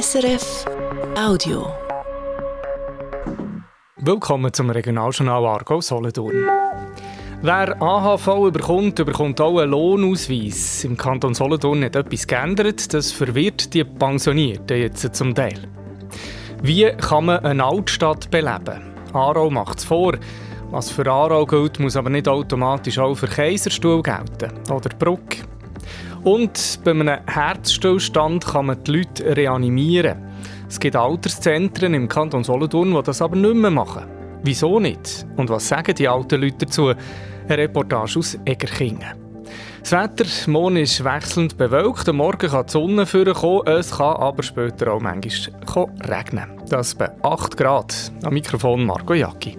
SRF Audio. Willkommen zum Regionaljournal Argo Solothurn. Wer AHV überkommt, überkommt auch einen Lohnausweis. Im Kanton Solothurn hat etwas geändert, das verwirrt die Pensionierten jetzt zum Teil. Wie kann man eine Altstadt beleben? Aarau macht es vor. Was für Aarau gilt, muss aber nicht automatisch auch für Kaiserstuhl gelten oder Bruck. Und bei einem Herzstillstand kann man die Leute reanimieren. Es gibt Alterszentren im Kanton Solothurn, die das aber nicht mehr machen. Wieso nicht? Und was sagen die alten Leute dazu? Eine Reportage aus Egerkingen. Das Wetter morgen ist wechselnd bewölkt. Am Morgen kann die Sonne vorkommen, es kann aber später auch manchmal regnen. Das bei 8 Grad. Am Mikrofon Marco Jacki.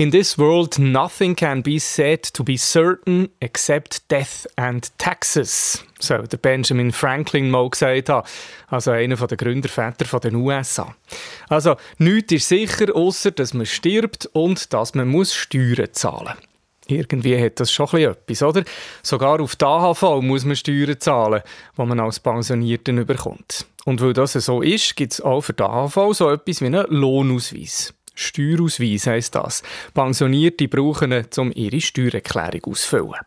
In this world, nothing can be said to be certain except death and taxes. So der Benjamin Franklin mal gesagt hat, also einer der Gründerväter der USA. Also, nichts ist sicher, außer dass man stirbt und dass man muss Steuern zahlen irgendwie hat das schon etwas, oder? Sogar auf die AHV muss man Steuern zahlen, die man als Pensionierten bekommt. Und weil das so ist, gibt es auch für die AHV so etwas wie einen Lohnausweis. Steuerausweis heisst das. Pensionierte brauchen ihn, um ihre Steuererklärung auszufüllen.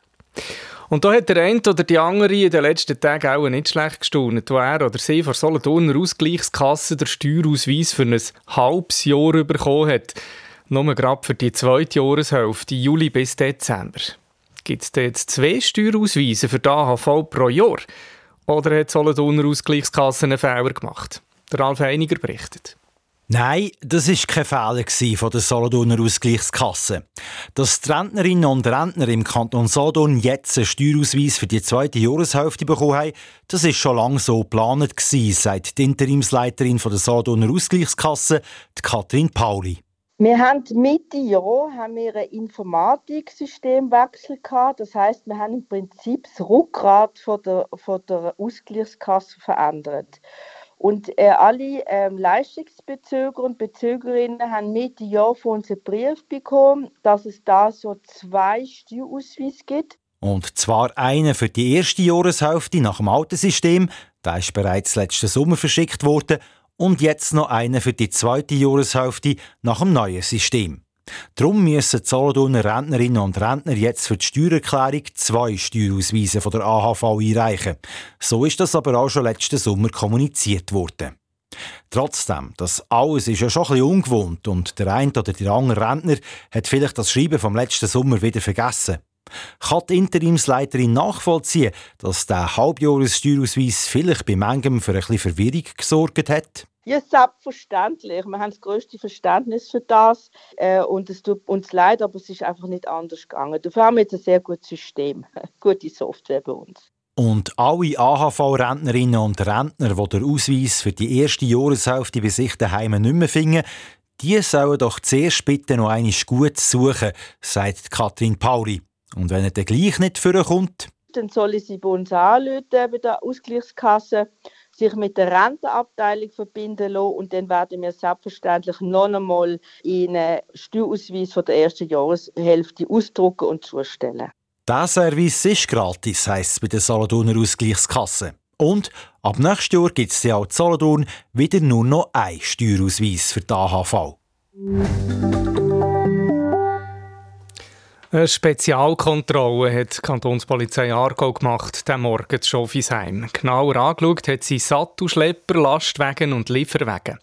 Und da hat der eine oder die andere in den letzten Tagen auch nicht schlecht gestaunt, wo er oder sie von Solothurner Ausgleichskasse der Steuerausweis für ein halbes Jahr bekommen hat. Nur gerade für die zweite Jahreshälfte, Juli bis Dezember. Gibt es jetzt zwei Steuerausweise für die AHV pro Jahr? Oder hat Solothurner Ausgleichskasse einen Fehler gemacht? Der Ralf Einiger berichtet. Nein, das war kein Fehler von der Solothurner Ausgleichskasse. Dass die Rentnerinnen und Rentner im Kanton Solothurn jetzt einen Steuerausweis für die zweite Jahreshälfte bekommen haben, das ist schon lange so geplant gewesen, sagt die Interimsleiterin von der Solothurner Ausgleichskasse, die Katrin Pauli. Wir haben Mitte Jahr haben wir ein Informatiksystemwechsel gehabt. Das heißt, wir haben im Prinzip das Rückgrat von der, von der Ausgleichskasse verändert. Und äh, alle ähm, Leistungsbezüger und Bezügerinnen haben Mitte Jahr von uns einen Brief bekommen, dass es da so zwei Steuerausweise gibt. Und zwar einen für die erste Jahreshälfte nach dem alten System, der ist bereits letzten Sommer verschickt worden, und jetzt noch einen für die zweite Jahreshälfte nach dem neuen System. Darum müssen die Solothurner Rentnerinnen und Rentner jetzt für die Steuererklärung zwei Steuerausweise von der AHV einreichen. So ist das aber auch schon letzten Sommer kommuniziert worden. Trotzdem, das alles ist ja schon ein bisschen ungewohnt und der eine oder der andere Rentner hat vielleicht das Schreiben vom letzten Sommer wieder vergessen. Kann die Interimsleiterin nachvollziehen, dass der Halbjahressteuerausweis vielleicht bei manchem für ein bisschen Verwirrung gesorgt hat? Ja, selbstverständlich. Wir haben das größte Verständnis für das äh, und es tut uns leid, aber es ist einfach nicht anders gegangen. Dafür haben wir jetzt ein sehr gutes System, gute Software bei uns. Und alle AHV-Rentnerinnen und Rentner, die den Ausweis für die erste Jahreshälfte bei sich daheim nicht mehr finden, die sollen doch zuerst bitte noch einmal gut suchen, sagt Katrin Pauli. Und wenn er dann gleich nicht vorkommt, dann soll ich sie bei uns anrufen, bei der Ausgleichskasse sich mit der Rentenabteilung verbinden lassen und dann werden wir selbstverständlich noch einmal einen Steuerausweis von der ersten Jahreshälfte ausdrucken und zustellen. Der Service ist gratis, heisst es bei der Solothurner Ausgleichskasse. Und ab nächstes Jahr gibt es ja auch Solothurn wieder nur noch einen Steuerausweis für die AHV. Eine Spezialkontrolle hat die Kantonspolizei Aargau gemacht, den Morgen in Schofisheim. Genauer angeschaut hat sie Sattelschlepper, Lastwagen und Lieferwagen.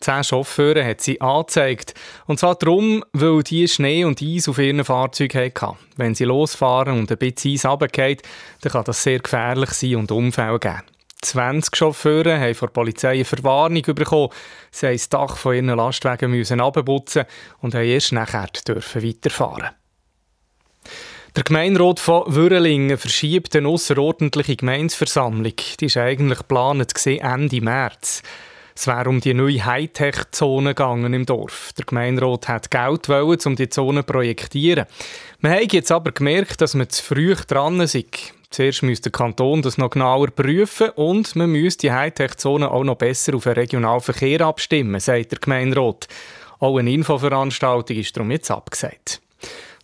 Zehn Chauffeure hat sie angezeigt. Und zwar darum, weil die Schnee und Eis auf ihren Fahrzeugen hatten. Wenn sie losfahren und ein bisschen Eis runtergeht, dann kann das sehr gefährlich sein und Unfälle geben. 20 Chauffeure haben von der Polizei eine Verwarnung bekommen. Sie mussten das Dach von ihren Lastwagen abputzen und haben erst nachher weiterfahren der Gemeinderat von Würrelingen verschiebt eine außerordentliche Gemeinsversammlung. Die ist eigentlich geplant Ende März. Es wäre um die neue Hightech-Zone gegangen im Dorf. Der Gemeinderat hat Geld wollen, um die Zone zu projektieren. Man hat jetzt aber gemerkt, dass man zu früh dran ist. Zuerst müsste der Kanton das noch genauer prüfen und man müsste die Hightech-Zone auch noch besser auf den regionalen Verkehr abstimmen, sagt der Gemeinderat. Auch eine Infoveranstaltung ist darum jetzt abgesagt.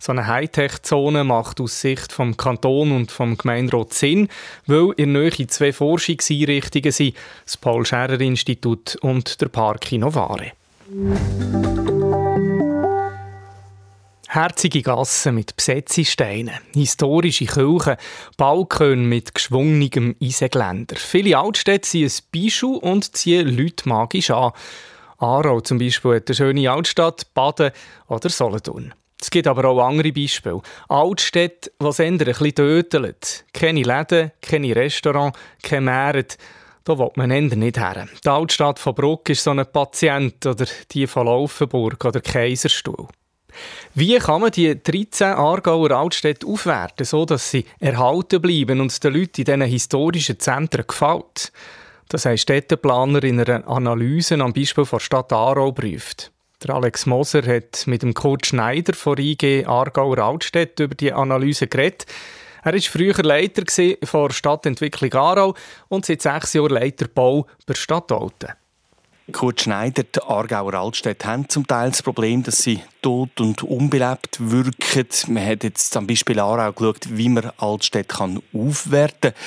So eine Hightech-Zone macht aus Sicht vom Kanton und vom Gemeinderat Sinn, weil in der Nähe zwei Forschungseinrichtungen sind, das Paul-Scherrer-Institut und der Park Innovare. Herzige Gassen mit Besetzesteinen, historische Kirchen, Balkone mit geschwungenem Eisengeländer. Viele Altstädte sind ein Bischu und ziehen Leute magisch an. Aarau zum Beispiel hat eine schöne Altstadt, Baden oder Solothurn. Es gibt aber auch andere Beispiele. Altstädte, die es eher ein bisschen töteln. Keine Läden, keine Restaurants, keine Märkte. Da will man eher nicht her. Die Altstadt von Bruck ist so ein Patient oder die von Laufenburg oder Kaiserstuhl. Wie kann man die 13 Aargauer Altstädte aufwerten, so dass sie erhalten bleiben und den Leuten in diesen historischen Zentren gefällt? Das haben Städteplaner in einer Analyse am Beispiel der Stadt Aarau prüft. Der Alex Moser hat mit dem Kurt Schneider von IG Aargauer Altstädt über die Analyse geredet. Er war früher Leiter der Stadtentwicklung Aarau und seit sechs Jahren Leiter Bau bei Stadt Alten. Kurt Schneider, die Aargauer Altstädte haben zum Teil das Problem, dass sie tot und unbelebt wirken. Man hat jetzt zum Beispiel Aarau geschaut, wie man Altstädte kann aufwerten kann.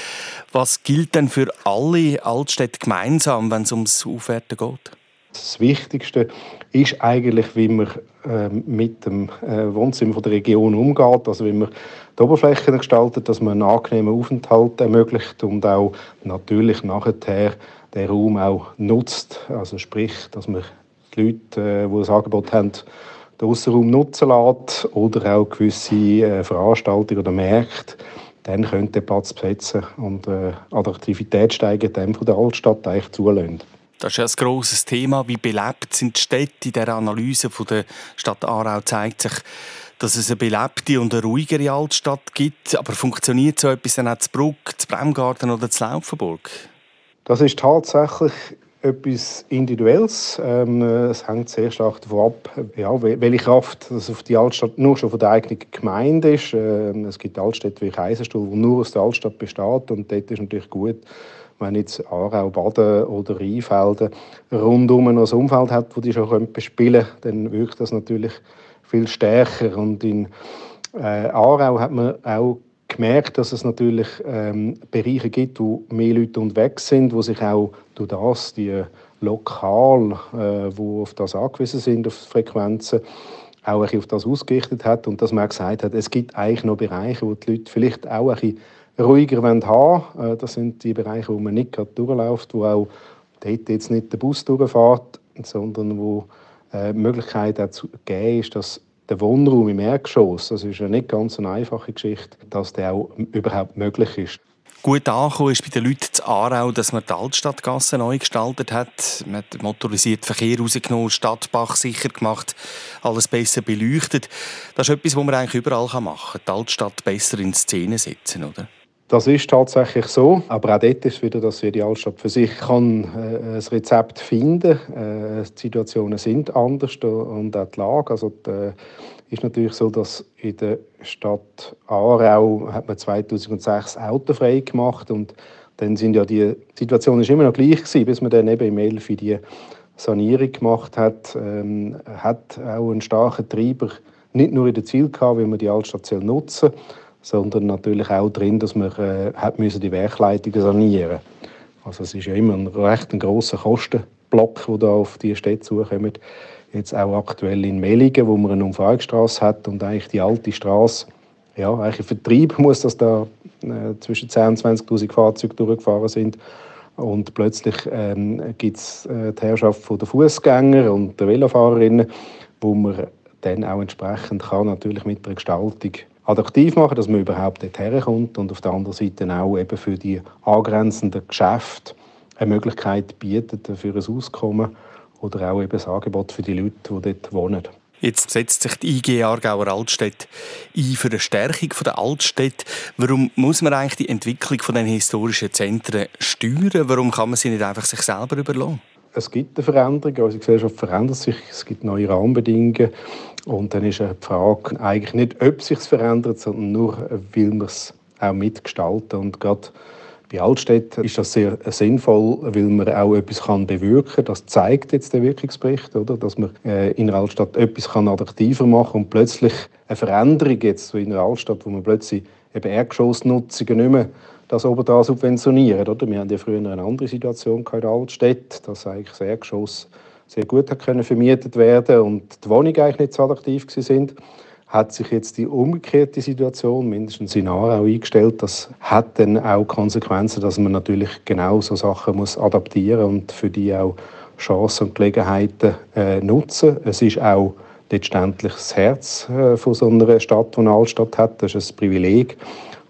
Was gilt denn für alle Altstädte gemeinsam, wenn es ums Aufwerten geht? Das Wichtigste ist eigentlich, wie man äh, mit dem äh, Wohnzimmer der Region umgeht, also wie man die Oberflächen gestaltet, dass man einen angenehmen Aufenthalt ermöglicht und auch natürlich nachher den Raum auch nutzt. Also sprich, dass man die Leute, äh, die das Angebot haben, den Aussenraum nutzen lässt oder auch gewisse äh, Veranstaltungen oder Märkte, dann könnte der Platz besetzen und äh, Attraktivität steigen, dem von der Altstadt eigentlich zulassen. Das ist ja ein grosses Thema. Wie belebt sind die Städte? In der Analyse von der Stadt Aarau zeigt sich, dass es eine belebte und eine ruhigere Altstadt gibt. Aber funktioniert so etwas dann auch zu Bruck, zu Bremgarten oder zu Laufenburg? Das ist tatsächlich etwas Individuelles. Ähm, es hängt sehr stark davon ab, ja, welche Kraft das auf die Altstadt nur schon von der eigenen Gemeinde ist. Ähm, es gibt Altstädte wie Kaiserstuhl, die nur aus der Altstadt besteht und dort ist natürlich gut, wenn jetzt Aarau, Baden oder Rheinfelden rundum noch ein Umfeld hat, wo die schon bespielen können, dann wirkt das natürlich viel stärker. Und in äh, Aarau hat man auch gemerkt, dass es natürlich ähm, Bereiche gibt, wo mehr Leute unterwegs sind, wo sich auch durch das die lokal, äh, wo auf das angewiesen sind, auf Frequenzen, auch ein auf das ausgerichtet hat und dass man gesagt hat, es gibt eigentlich noch Bereiche, wo die Leute vielleicht auch ein bisschen ruhiger haben wollen. Äh, das sind die Bereiche, wo man nicht gerade durchläuft, wo auch dort jetzt nicht der Bus durchfährt, sondern wo äh, die Möglichkeit auch zu geben ist, dass der Wohnraum im Erdgeschoss, das ist eine nicht ganz eine einfache Geschichte, dass der auch überhaupt möglich ist. Gut angekommen ist bei den Leuten zu Aarau, dass man die Altstadtgasse neu gestaltet hat. Man hat motorisierten Verkehr rausgenommen, Stadtbach sicher gemacht, alles besser beleuchtet. Das ist etwas, was man eigentlich überall machen kann. Die Altstadt besser in Szene setzen, oder? Das ist tatsächlich so, aber auch dort ist wieder, dass jede Altstadt für sich. Kann äh, ein Rezept finden äh, Die Situationen sind anders und auch die Lage. Also die, äh, ist natürlich so, dass in der Stadt Aarau hat man 2006 autofrei gemacht und dann sind ja die Situation ist immer noch gleich gewesen, bis man dann eben im Elf die Sanierung gemacht hat, ähm, hat auch einen starken Treiber nicht nur in der Ziel gehabt, wie man die Altstadt nutzen soll, sondern natürlich auch drin, dass man äh, hat müssen die Werkleitungen sanieren Also es ist ja immer ein recht ein grosser Kostenblock, der da auf die Städte zukommt. Jetzt auch aktuell in Mellingen, wo man eine Umfahrungsstraße hat und eigentlich die alte Straße, ja, eigentlich im Vertrieb muss, dass da äh, zwischen 10.000 und 20.000 Fahrzeuge durchgefahren sind. Und plötzlich ähm, gibt es äh, die Herrschaft der Fußgänger und der Velofahrerinnen, wo man dann auch entsprechend kann, natürlich mit der Gestaltung attraktiv machen, dass man überhaupt dorthin kommt und auf der anderen Seite auch eben für die angrenzenden Geschäfte eine Möglichkeit bietet für ein Auskommen oder auch eben ein Angebot für die Leute, die dort wohnen. Jetzt setzt sich die IG Aargauer Altstadt ein für eine Stärkung der Altstadt. Warum muss man eigentlich die Entwicklung von den historischen Zentren steuern? Warum kann man sie nicht einfach sich selber überlassen? Es gibt eine Veränderung, unsere Gesellschaft verändert sich, es gibt neue Rahmenbedingungen und dann ist die Frage eigentlich nicht, ob es sich verändert, sondern nur, wie wir es auch mitgestalten. Und gerade Bei Altstädten ist das sehr sinnvoll, weil man auch etwas kann bewirken kann. Das zeigt jetzt der Wirkungsbericht, oder? dass man äh, in einer Altstadt etwas kann attraktiver machen kann und plötzlich eine Veränderung jetzt in einer Altstadt, wo man plötzlich eben Erdgeschossnutzungen nicht mehr das oben da subventionieren. Oder? Wir hatten ja früher eine andere Situation in der Altstadt, dass eigentlich das Erdgeschoss sehr gut können vermietet werden und die Wohnungen eigentlich nicht so attraktiv sind hat sich jetzt die umgekehrte Situation, mindestens in Aarau, eingestellt. Das hat dann auch Konsequenzen, dass man natürlich genau so Sachen muss adaptieren und für die auch Chancen und Gelegenheiten äh, nutzen. Es ist auch letztendlich das Herz äh, von so einer Stadt, die eine Altstadt hat. Das ist ein Privileg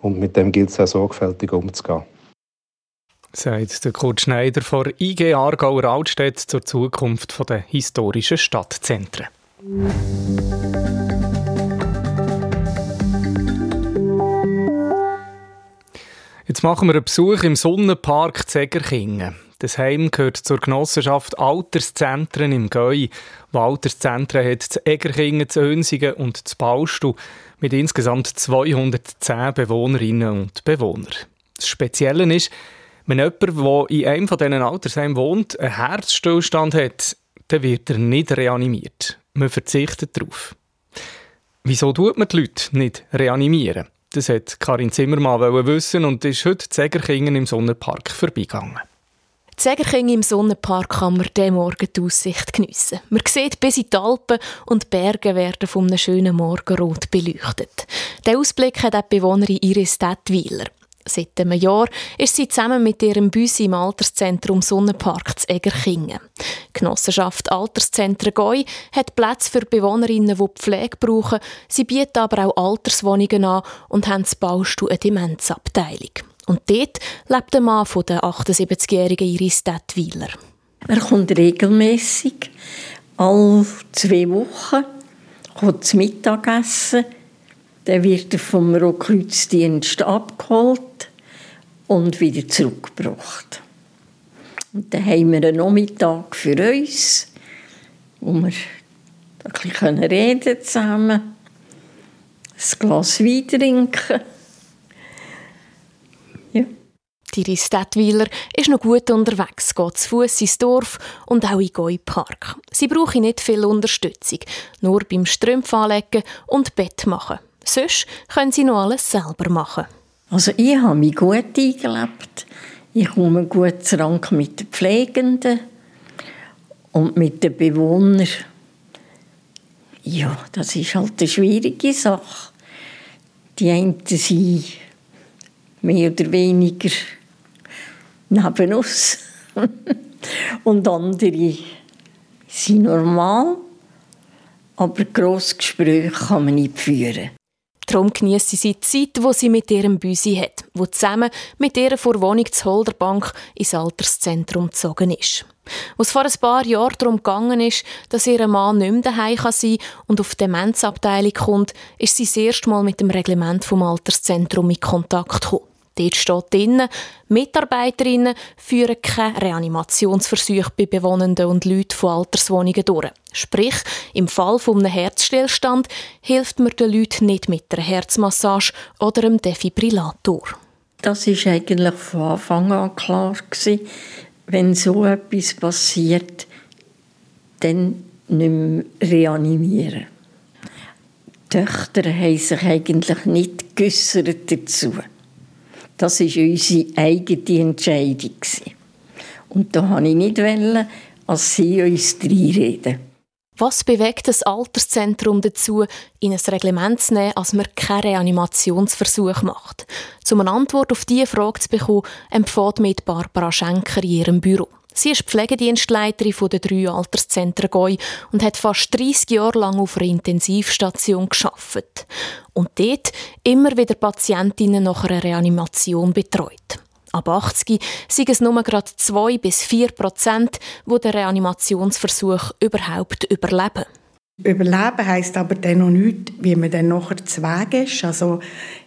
und mit dem gilt es auch sorgfältig umzugehen. Sagt der Kurt Schneider von IG Aargauer Altstadt zur Zukunft der historischen Stadtzentren. Jetzt machen wir einen Besuch im Sonnenpark Zegerkingen. Das Heim gehört zur Genossenschaft Alterszentren im Gäu. Die Alterszentren hat zu Egerkingen, zu Önsingen und zu Baustu mit insgesamt 210 Bewohnerinnen und Bewohnern. Das Spezielle ist, wenn jemand, der in einem von diesen Altersheimen wohnt, einen Herzstillstand hat, dann wird er nicht reanimiert. Man verzichtet darauf. Wieso tut man die Leute nicht reanimieren? Das hat Karin Zimmermann wissen und ist heute Zegerkingen im Sonnenpark vorbeigegangen. Zegerkingen im Sonnenpark kann man diesen Morgen die Aussicht geniessen. Man sieht bis in die Alpen und die Berge werden von einem schönen Morgenrot beleuchtet. Den Ausblick hat auch die Bewohnerin Iris Detwiler. Seit einem Jahr ist sie zusammen mit ihrem Büsi im Alterszentrum Sonnenpark zu Egerkingen. Die Genossenschaft Alterszentren Goi hat Plätze für Bewohnerinnen, die Pflege brauchen. Sie bieten aber auch Alterswohnungen an und haben zu Baustuhl eine Demenzabteilung. Und dort lebt der Mann von der 78-jährigen Iris Detwiler. Er kommt regelmäßig, alle zwei Wochen, kommt zum Mittagessen dann wird er vom Rotkreuzdienst abgeholt und wieder zurückgebracht. Und dann haben wir einen Nachmittag für uns, wo wir ein bisschen reden zusammen, ein Glas Wein trinken. Ja. Die Städtweiler ist noch gut unterwegs, geht zu Fuß ins Dorf und auch in den Park. Sie brauchen nicht viel Unterstützung, nur beim Strümpf anlegen und Bett machen. Sonst können sie noch alles selber machen. Also ich habe mich gut eingelebt. Ich komme gut zusammen mit den Pflegenden und mit den Bewohnern. Ja, das ist halt eine schwierige Sache. Die einen sind mehr oder weniger neben uns und andere sind normal. Aber grosse Gespräche kann man nicht führen. Darum genießt sie die Zeit, die sie mit ihrem Büsi hat, wo zusammen mit ihrer Vorwohnung zur Holderbank ins Alterszentrum gezogen ist. Was vor ein paar Jahren darum gegangen ist, dass ihr Mann nicht mehr daheim sein kann und auf die Demenzabteilung kommt, ist sie das erste Mal mit dem Reglement vom Alterszentrum in Kontakt gekommen. Dort steht drin, Mitarbeiterinnen führen keine Reanimationsversuche bei Bewohnenden und Leuten von Alterswohnungen durch. Sprich, im Fall eines Herzstillstand hilft man den Leuten nicht mit einer Herzmassage oder einem Defibrillator. Das war eigentlich von Anfang an klar. Wenn so etwas passiert, dann nicht mehr reanimieren. Die Töchter haben sich eigentlich nicht geäussert dazu. Das war unsere eigene Entscheidung. Und da wollte ich nicht, als sie uns reinreden. Was bewegt das Alterszentrum dazu, in ein Reglement zu nehmen, als man keinen Reanimationsversuch macht? Um eine Antwort auf diese Frage zu bekommen, empfiehlt mit Barbara Schenker in ihrem Büro. Sie ist Pflegedienstleiterin der drei Alterszentren Goi und hat fast 30 Jahre lang auf einer Intensivstation geschafft und dort immer wieder Patientinnen nach einer Reanimation betreut. Ab 80 sind es nur gerade 2 bis 4 Prozent, die den Reanimationsversuch überhaupt überleben. Überleben heisst aber dann noch nicht, wie man dann nachher zu Weg ist. Also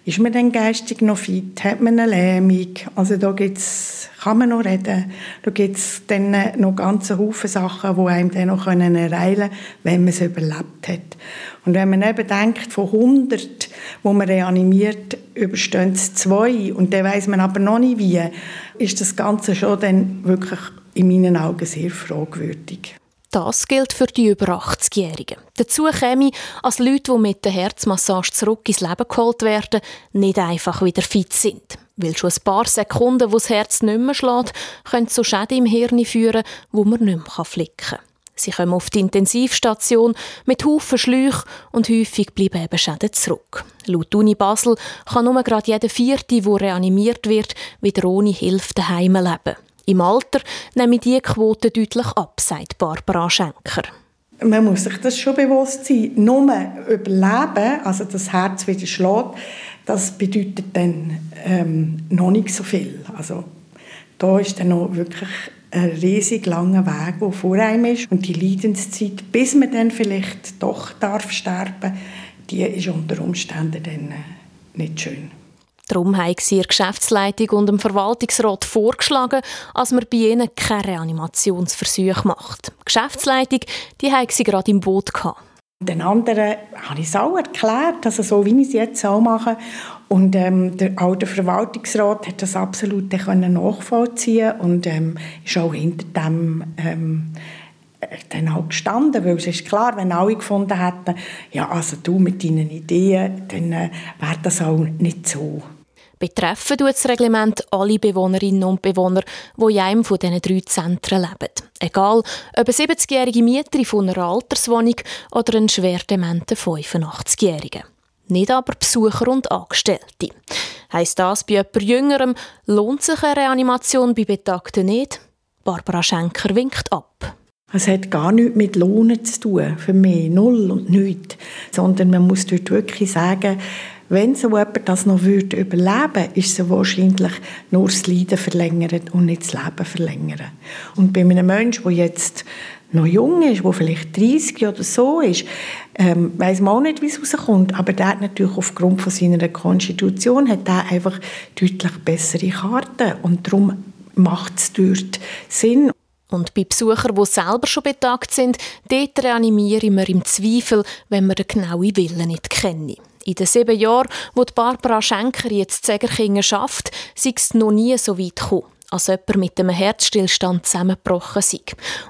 ist man dann geistig noch fit? Hat man eine Lähmung? Also da gibt's, kann man noch reden. Da gibt es dann noch ganze Haufen Sachen, die einem dann noch ereilen können, wenn man es überlebt hat. Und wenn man eben denkt, von 100, wo man reanimiert, überstehen es zwei und dann weiß man aber noch nicht wie, ist das Ganze schon dann wirklich in meinen Augen sehr fragwürdig. Das gilt für die über 80-Jährigen. Dazu käme, als Leute, die mit der Herzmassage zurück ins Leben geholt werden, nicht einfach wieder fit sind. Weil schon ein paar Sekunden, wo das Herz nicht mehr schlägt, können zu Schäden im Hirn führen, wo man nicht mehr flicken kann. Sie kommen auf die Intensivstation mit Haufen Schläuchen und häufig bleiben eben Schäden zurück. Laut Uni Basel kann nur gerade jeder Vierte, der reanimiert wird, wieder ohne Hilfe daheim leben. Im Alter nehmen diese Quote deutlich ab, sagt Barbara Schenker. Man muss sich das schon bewusst sein. Nur überleben, also das Herz wieder schlägt, das bedeutet dann ähm, noch nicht so viel. Also da ist dann noch wirklich ein riesig langer Weg, der vor einem ist. Und die Leidenszeit, bis man dann vielleicht doch darf sterben, die ist unter Umständen dann äh, nicht schön. Darum haben sie der Geschäftsleitung und dem Verwaltungsrat vorgeschlagen, dass man bei ihnen keine Reanimationsversuche macht. Die Geschäftsleitung die haben sie gerade im Boot. Gehabt. Den anderen habe ich es auch erklärt, also so wie ich es jetzt auch mache. Und ähm, der alte Verwaltungsrat hat das absolut nachvollziehen und ähm, ist auch hinter dem ähm, dann auch gestanden, weil es ist klar, wenn alle gefunden hätten, ja, also du mit deinen Ideen, dann äh, wäre das auch nicht so. Betreffen tut das Reglement alle Bewohnerinnen und Bewohner, die in einem von diesen drei Zentren leben. Egal, ob eine 70-jährige Mieterin von einer Alterswohnung oder ein schwer dementer 85-Jähriger. Nicht aber Besucher und Angestellte. Heißt das bei jemand Jüngerem, lohnt sich eine Reanimation bei Betagten nicht? Barbara Schenker winkt ab. Es hat gar nichts mit Lohnen zu tun, für mich, null und nichts. Sondern man muss dort wirklich sagen, wenn so jemand das noch würde überleben ist es wahrscheinlich nur das Leiden verlängern und nicht das Leben verlängern. Und bei einem Menschen, der jetzt noch jung ist, der vielleicht 30 oder so ist, ähm, weiß man auch nicht, wie es rauskommt. Aber der hat natürlich aufgrund von seiner Konstitution hat der einfach deutlich bessere Karten. Und darum macht es dort Sinn. Und bei Besuchern, die selber schon betagt sind, dort reanimieren wir im Zweifel, wenn wir den genauen Willen nicht kennen. In den sieben Jahren, wo die Barbara Schenker jetzt Zegerkingen schafft, sei es noch nie so weit gekommen, als jemand mit einem Herzstillstand zusammengebrochen sei.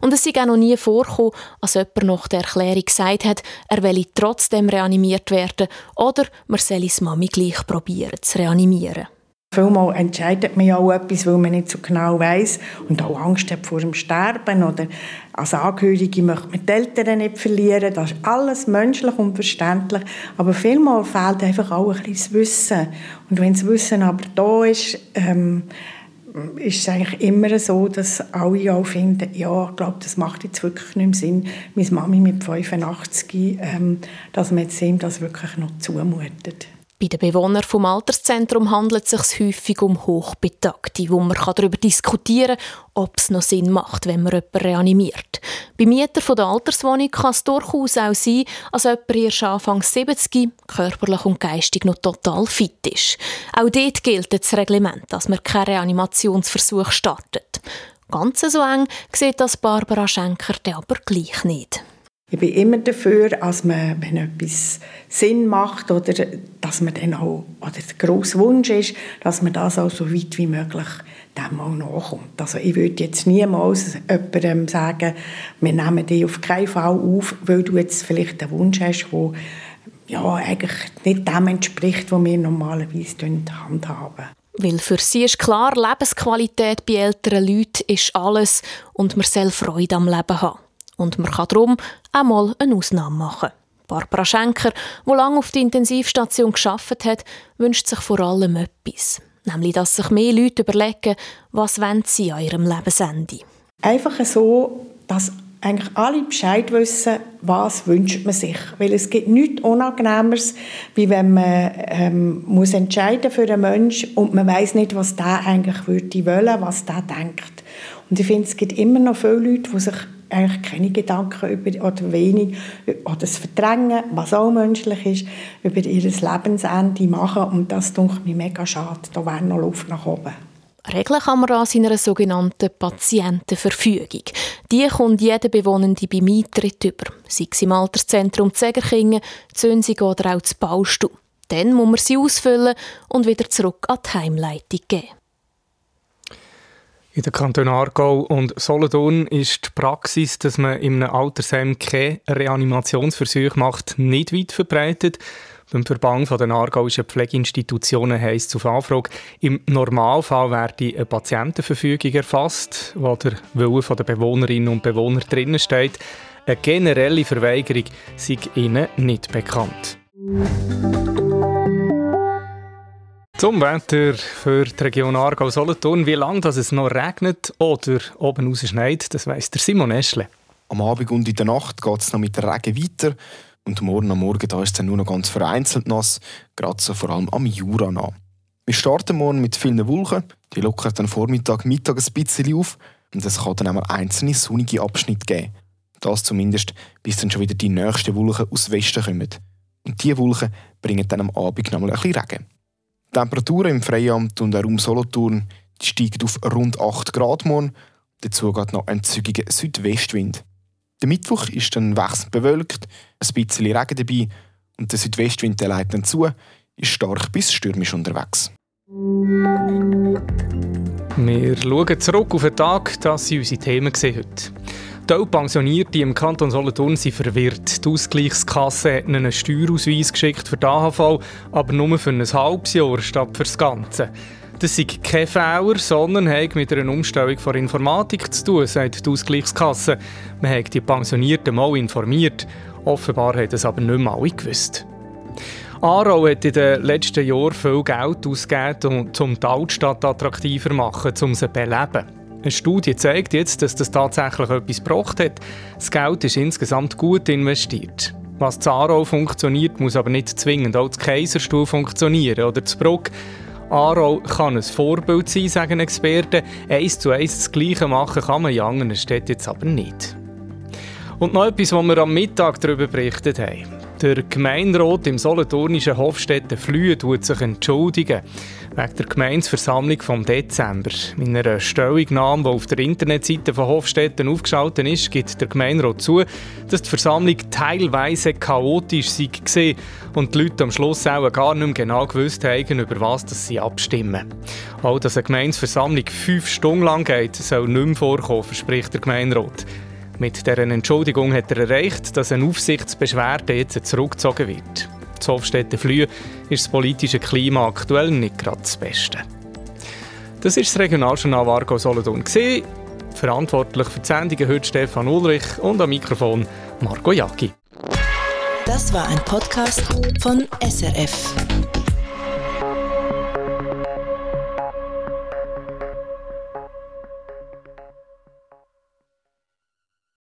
Und es sei auch noch nie vorgekommen, als jemand nach der Erklärung gesagt hat, er wolle trotzdem reanimiert werden oder man solle es Mami gleich probieren zu reanimieren. Vielmal entscheidet man ja auch etwas, weil man nicht so genau weiß und auch Angst hat vor dem Sterben oder als Angehörige möchte man die Eltern nicht verlieren. Das ist alles menschlich und verständlich. Aber vielmal fehlt einfach auch ein bisschen das Wissen. Und wenn das Wissen aber da ist, ähm, ist es eigentlich immer so, dass alle auch finden, ja, ich glaube, das macht jetzt wirklich nicht mehr Sinn, meine Mami mit 85, ähm, dass man jetzt ihm das wirklich noch zumutet. Bei den Bewohnern vom Alterszentrum handelt es sich häufig um Hochbetagte, wo man darüber diskutieren kann, ob es noch Sinn macht, wenn man jemanden reanimiert. Bei Mietern der Alterswohnung kann es durchaus auch sein, als jemand erst Anfang 70 körperlich und geistig noch total fit ist. Auch dort gilt das Reglement, dass man keinen Reanimationsversuch startet. Ganz so eng sieht das Barbara Schenker aber gleich nicht. Ich bin immer dafür, dass man, wenn etwas Sinn macht oder dass man dann auch, oder der grosse Wunsch ist, dass man das auch so weit wie möglich dem auch nachkommt. Also ich würde jetzt niemals jemandem sagen, wir nehmen dich auf keinen Fall auf, weil du jetzt vielleicht einen Wunsch hast, der ja, eigentlich nicht dem entspricht, was wir normalerweise handhaben. Weil für sie ist klar, Lebensqualität bei älteren Leuten ist alles und man soll Freude am Leben haben. Und man kann darum auch mal eine Ausnahme machen. Barbara Schenker, die lange auf der Intensivstation geschafft hat, wünscht sich vor allem etwas. Nämlich, dass sich mehr Leute überlegen, was sie an ihrem Lebensende. Einfach so, dass eigentlich alle Bescheid wissen, was wünscht man sich. Weil es gibt nichts Unangenehmeres, wie wenn man ähm, muss entscheiden für einen Menschen und man weiß nicht, was der eigentlich würde wollen, was der denkt. Und ich finde, es gibt immer noch viele Leute, die sich eigentlich keine Gedanken über, oder wenig, oder das Verdrängen, was auch menschlich ist, über ihr Lebensende machen. Und das denke mir mega schade. Da wäre noch Luft nach oben. Regeln kann man das in einer sogenannten Patientenverfügung. Die kommt jeder Bewohnende beim Eintritt über, sei es im Alterszentrum Zegerkingen, Zünsig oder auch zu Baustuhl. Dann muss man sie ausfüllen und wieder zurück an die Heimleitung geben. In den Kantonen Aargau und Solothurn ist die Praxis, dass man in einem Altersheim keine Reanimationsversuche macht, nicht weit verbreitet. Beim Verband der Aargauischen Pflegeinstitutionen heisst es auf Anfrage, im Normalfall werde eine Patientenverfügung erfasst, wo der Wille der Bewohnerinnen und Bewohner drinnen steht. Eine generelle Verweigerung sei ihnen nicht bekannt. Zum Wetter für die Region Aargau-Solothurn. Wie lange es noch regnet oder oben raus schneit, das weiss der Simon Eschle. Am Abend und in der Nacht geht es noch mit der Regen weiter. Und morgen am Morgen da ist es dann nur noch ganz vereinzelt nass, gerade so vor allem am Jura nach. Wir starten morgen mit vielen Wolken. Die lockern dann Vormittag, Mittag ein bisschen auf. Und es kann dann einmal einzelne sonnige Abschnitte geben. Das zumindest, bis dann schon wieder die nächsten Wolken aus Westen kommen. Und diese Wolken bringen dann am Abend noch mal ein bisschen Regen. Die Temperaturen im Freiamt und auch um Solothurn steigen auf rund 8 Grad morgen. Dazu geht noch ein zügiger Südwestwind. Der Mittwoch ist dann wechselnd bewölkt, ein bisschen Regen dabei und der Südwestwind der leitet dann zu, ist stark bis stürmisch unterwegs. Wir schauen zurück auf den Tag, das sind unsere Themen heute. Die Pensionierte im Kanton Solothurn sind verwirrt. Die Ausgleichskasse hat ihnen einen Steuerausweis geschickt für die AHV, aber nur für ein halbes Jahr statt für das Ganze. Das ist kein Fehler, sondern hat mit einer Umstellung von Informatik zu tun, sagt die Ausgleichskasse. Man hat die Pensionierten mal informiert. Offenbar hat es aber nicht mehr alle gewusst. Aarau hat in den letzten Jahren viel Geld ausgegeben, um die Altstadt attraktiver zu machen, um sie zu beleben. Eine Studie zeigt jetzt, dass das tatsächlich etwas gebracht hat. Das Geld ist insgesamt gut investiert. Was zu Aarau funktioniert, muss aber nicht zwingend auch zu Kaiserstuhl funktionieren oder zu Bruck. Aarau kann ein Vorbild sein, sagen Experten. Eins zu eins das Gleiche machen kann man in anderen Städten jetzt aber nicht. Und noch etwas, was wir am Mittag darüber berichtet haben. Der Gemeinderat im solothurnischen Hofstädten Flühe tut sich entschuldigen wegen der Gemeinsversammlung vom Dezember. In einer Stellungnahme, die auf der Internetseite von Hofstädten aufgeschaltet ist, gibt der Gemeinderat zu, dass die Versammlung teilweise chaotisch war und die Leute am Schluss auch gar nicht mehr genau gewusst haben, über was sie abstimmen. Auch dass eine Gemeinsversammlung fünf Stunden lang geht, soll nicht mehr vorkommen, verspricht der Gemeinderat. Mit dieser Entschuldigung hat er erreicht, dass eine Aufsichtsbeschwerde jetzt zurückgezogen wird. Zu Hofstädte Flühe ist das politische Klima aktuell nicht gerade das Beste. Das ist das Regionaljournal Vargo Solothurn. Verantwortlich für die Sendungen heute Stefan Ulrich und am Mikrofon Marco Jacki. Das war ein Podcast von SRF.